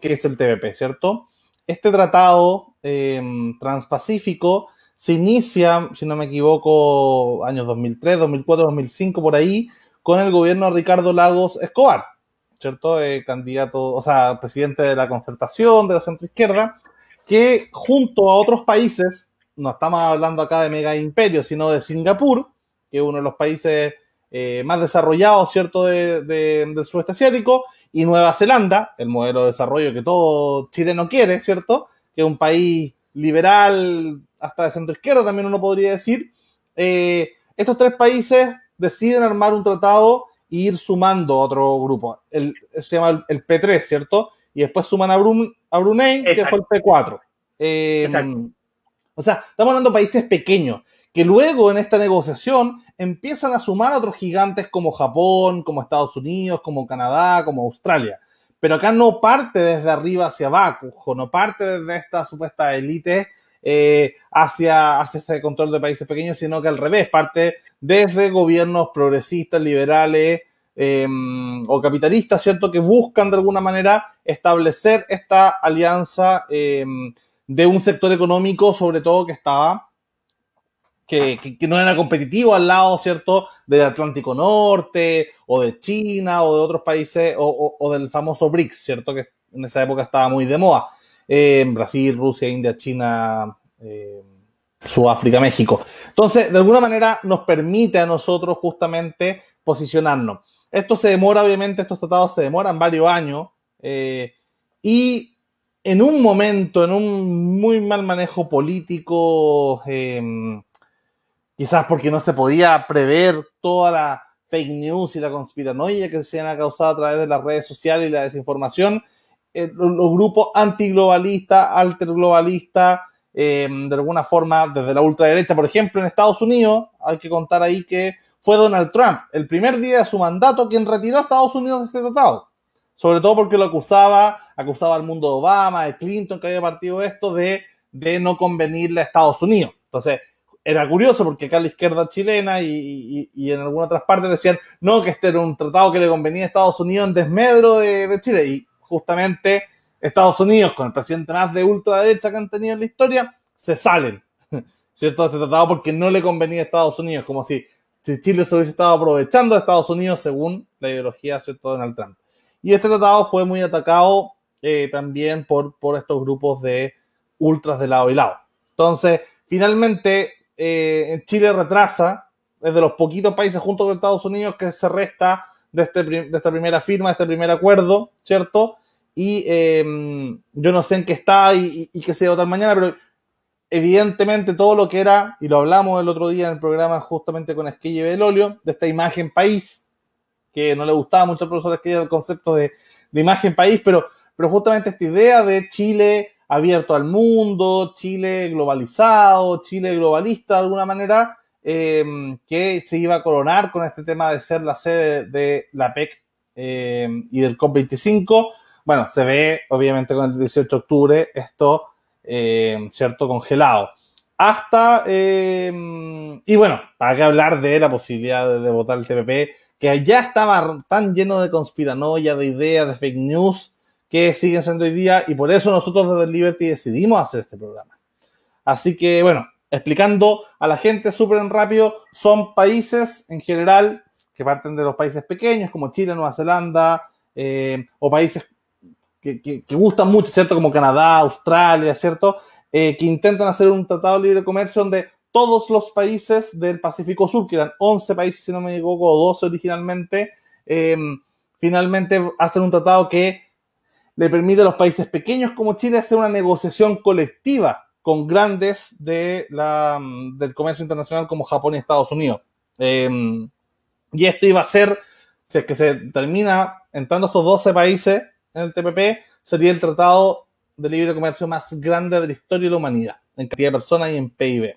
que es el TPP, ¿cierto? Este tratado eh, transpacífico se inicia, si no me equivoco, años 2003, 2004, 2005, por ahí, con el gobierno de Ricardo Lagos Escobar, ¿cierto? Eh, candidato, o sea, presidente de la concertación, de la centroizquierda, que junto a otros países, no estamos hablando acá de mega imperio, sino de Singapur, que es uno de los países eh, más desarrollados, ¿cierto?, de, del sudeste asiático, y Nueva Zelanda, el modelo de desarrollo que todo Chile no quiere, ¿cierto?, que es un país liberal, hasta de centro izquierda también uno podría decir, eh, estos tres países deciden armar un tratado e ir sumando otro grupo. El, se llama el, P3, ¿cierto? Y después suman a, Brunei, que fue el P4. Eh, o sea, estamos hablando de países pequeños, que luego en esta negociación empiezan a sumar otros gigantes como Japón, como Estados Unidos, como Canadá, como Australia. Pero acá no parte desde arriba hacia abajo, no parte desde esta supuesta élite eh, hacia, hacia este control de países pequeños, sino que al revés, parte desde gobiernos progresistas, liberales em, o capitalistas, ¿cierto? Que buscan de alguna manera establecer esta alianza em, de un sector económico, sobre todo que estaba, que, no era competitivo al lado, ¿cierto? Del Atlántico Norte, o de China, o de otros países, o, del famoso BRICS, ¿cierto? Que en esa época estaba muy de moda. Brasil, Rusia, India, China, eh, Sudáfrica, México. Entonces, de alguna manera nos permite a nosotros justamente posicionarnos. Esto se demora, obviamente, estos tratados se demoran varios años eh, y en un momento, en un muy mal manejo político, em, quizás porque no se podía prever toda la fake news y la conspiranoia que se han causado a través de las redes sociales y la desinformación, eh, los, grupos antiglobalistas, alterglobalistas, eh, de alguna forma desde la ultraderecha, por ejemplo, en Estados Unidos, hay que contar ahí que fue Donald Trump, el primer día de su mandato, quien retiró a Estados Unidos de este tratado. Sobre todo porque lo acusaba, acusaba al mundo de Obama, de Clinton, que había partido esto, de, de no convenirle a Estados Unidos. Entonces, era curioso porque acá la izquierda chilena y, y, en algunas otras partes decían, no, que este era un tratado que le convenía a Estados Unidos en desmedro de, de Chile. Y justamente Estados Unidos, con el presidente más de ultraderecha que han tenido en la historia, se salen, ¿cierto? De este tratado porque no le convenía a Estados Unidos, como si, Chile se hubiese estado aprovechando de Estados Unidos según la ideología, ¿cierto?, de Donald Trump. Y este tratado fue muy atacado eh, también por, por estos grupos de ultras de lado y lado. Entonces, finalmente, eh, Chile retrasa, es de los poquitos países junto con Estados Unidos que se resta de, este, de esta primera firma, de este primer acuerdo, ¿cierto? Y em, yo no sé en qué está y, qué se va votar mañana, pero evidentemente todo lo que era, y lo hablamos el otro día en el programa justamente con Esquilla y Belolio, de esta imagen país, que no le gustaba mucho al profesor Esquilla el concepto de, imagen país, pero, pero justamente esta idea de Chile abierto al mundo, Chile globalizado, Chile globalista de alguna manera, em, que se iba a coronar con este tema de ser la sede de la PEC em, y del COP25 bueno, se ve obviamente con el 18 de octubre esto, eh, ¿cierto? Congelado. Hasta, y bueno, para qué hablar de la posibilidad de, votar el TPP, que ya estaba tan lleno de conspiranoia, de ideas, de fake news, que siguen siendo hoy día, y por eso nosotros desde Liberty decidimos hacer este programa. Así que, bueno, explicando a la gente súper rápido, son países en general que parten de los países pequeños, como Chile, Nueva Zelanda, eh, o países que, gustan mucho, ¿cierto? Como Canadá, Australia, ¿cierto? Eh, que intentan hacer un tratado de libre comercio donde todos los países del Pacífico Sur, que eran 11 países, si no me equivoco, o 12 originalmente, em, finalmente hacen un tratado que le permite a los países pequeños como Chile hacer una negociación colectiva con grandes de la, del comercio internacional como Japón y Estados Unidos. Em, y esto iba a ser, si es que se termina entrando estos 12 países, en el TPP sería el tratado de libre comercio más grande de la historia de la humanidad, en cantidad de personas y en PIB.